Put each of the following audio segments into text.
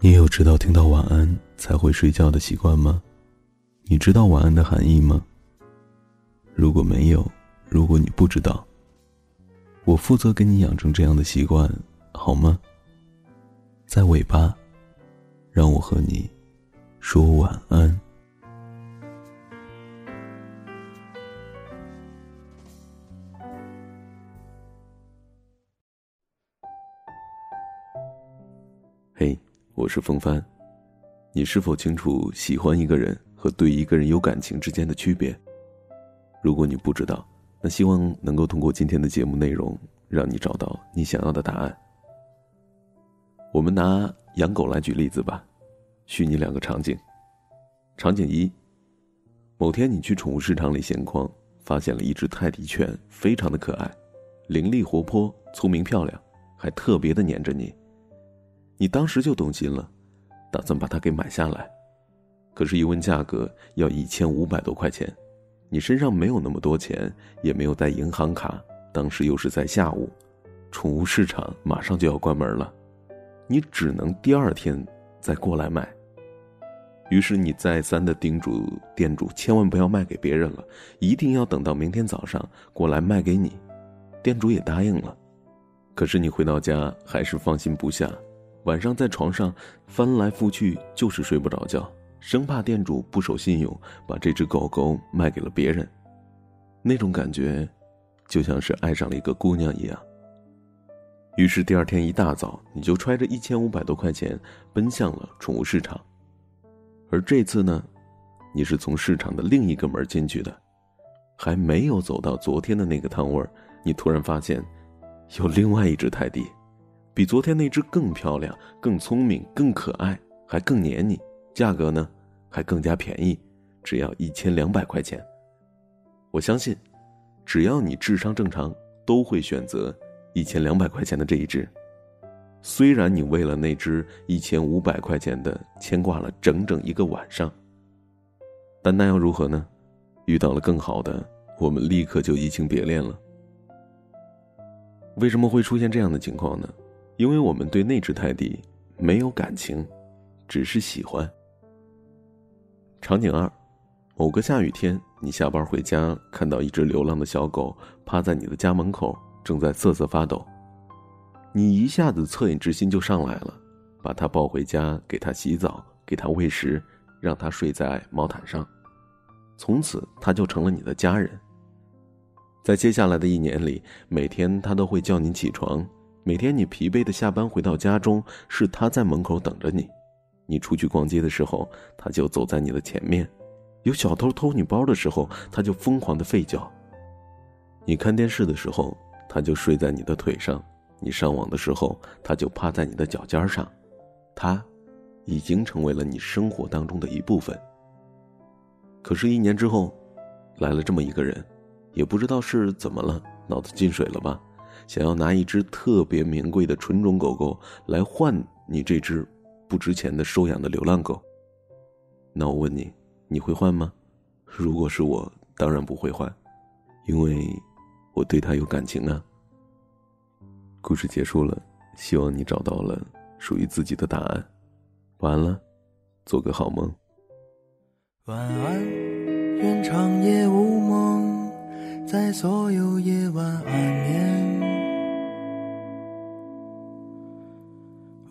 你有直到听到晚安才会睡觉的习惯吗？你知道晚安的含义吗？如果没有，如果你不知道，我负责给你养成这样的习惯，好吗？在尾巴，让我和你说晚安。我是风帆，你是否清楚喜欢一个人和对一个人有感情之间的区别？如果你不知道，那希望能够通过今天的节目内容，让你找到你想要的答案。我们拿养狗来举例子吧，虚拟两个场景。场景一：某天你去宠物市场里闲逛，发现了一只泰迪犬，非常的可爱，伶俐活泼，聪明漂亮，还特别的黏着你。你当时就动心了，打算把它给买下来，可是，一问价格要一千五百多块钱，你身上没有那么多钱，也没有带银行卡，当时又是在下午，宠物市场马上就要关门了，你只能第二天再过来买。于是，你再三的叮嘱店主千万不要卖给别人了，一定要等到明天早上过来卖给你。店主也答应了，可是你回到家还是放心不下。晚上在床上翻来覆去，就是睡不着觉，生怕店主不守信用，把这只狗狗卖给了别人。那种感觉，就像是爱上了一个姑娘一样。于是第二天一大早，你就揣着一千五百多块钱，奔向了宠物市场。而这次呢，你是从市场的另一个门进去的，还没有走到昨天的那个摊位你突然发现，有另外一只泰迪。比昨天那只更漂亮、更聪明、更可爱，还更黏你。价格呢，还更加便宜，只要一千两百块钱。我相信，只要你智商正常，都会选择一千两百块钱的这一只。虽然你为了那只一千五百块钱的牵挂了整整一个晚上，但那又如何呢？遇到了更好的，我们立刻就移情别恋了。为什么会出现这样的情况呢？因为我们对那只泰迪没有感情，只是喜欢。场景二，某个下雨天，你下班回家，看到一只流浪的小狗趴在你的家门口，正在瑟瑟发抖，你一下子恻隐之心就上来了，把它抱回家，给它洗澡，给它喂食，让它睡在毛毯上，从此它就成了你的家人。在接下来的一年里，每天它都会叫你起床。每天你疲惫的下班回到家中，是他在门口等着你；你出去逛街的时候，他就走在你的前面；有小偷偷你包的时候，他就疯狂的吠叫；你看电视的时候，他就睡在你的腿上；你上网的时候，他就趴在你的脚尖上。他，已经成为了你生活当中的一部分。可是，一年之后，来了这么一个人，也不知道是怎么了，脑子进水了吧？想要拿一只特别名贵的纯种狗狗来换你这只不值钱的收养的流浪狗，那我问你，你会换吗？如果是我，当然不会换，因为我对它有感情啊。故事结束了，希望你找到了属于自己的答案。晚安了，做个好梦。晚安，愿长夜无梦，在所有夜晚安眠。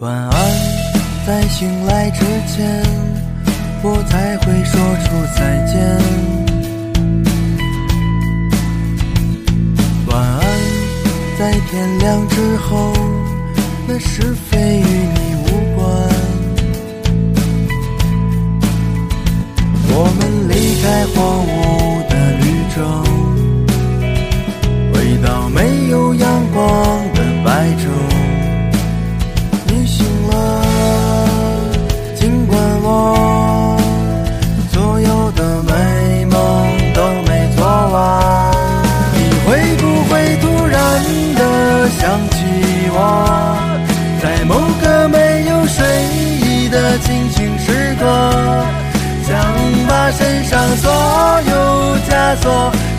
晚安，在醒来之前，我才会说出再见。晚安，在天亮之后，那是非与你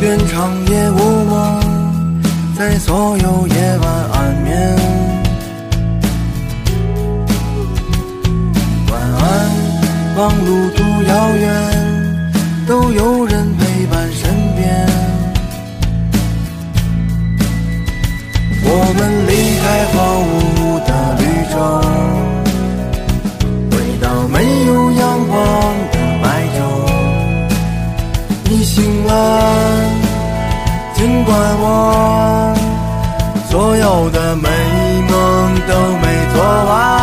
愿长夜无梦，在所有夜晚安眠。晚安，望路途遥远，都有人陪伴身边。我们离开荒芜的美梦都没做完。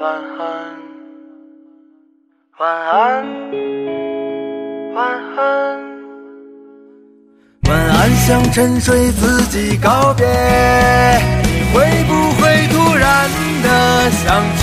晚安，晚安，晚安，向沉睡自己告别。你会不会突然的想起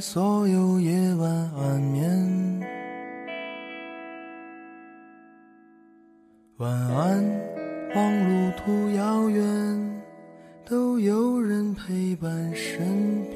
所有夜晚安眠，晚安，望路途遥远，都有人陪伴身边。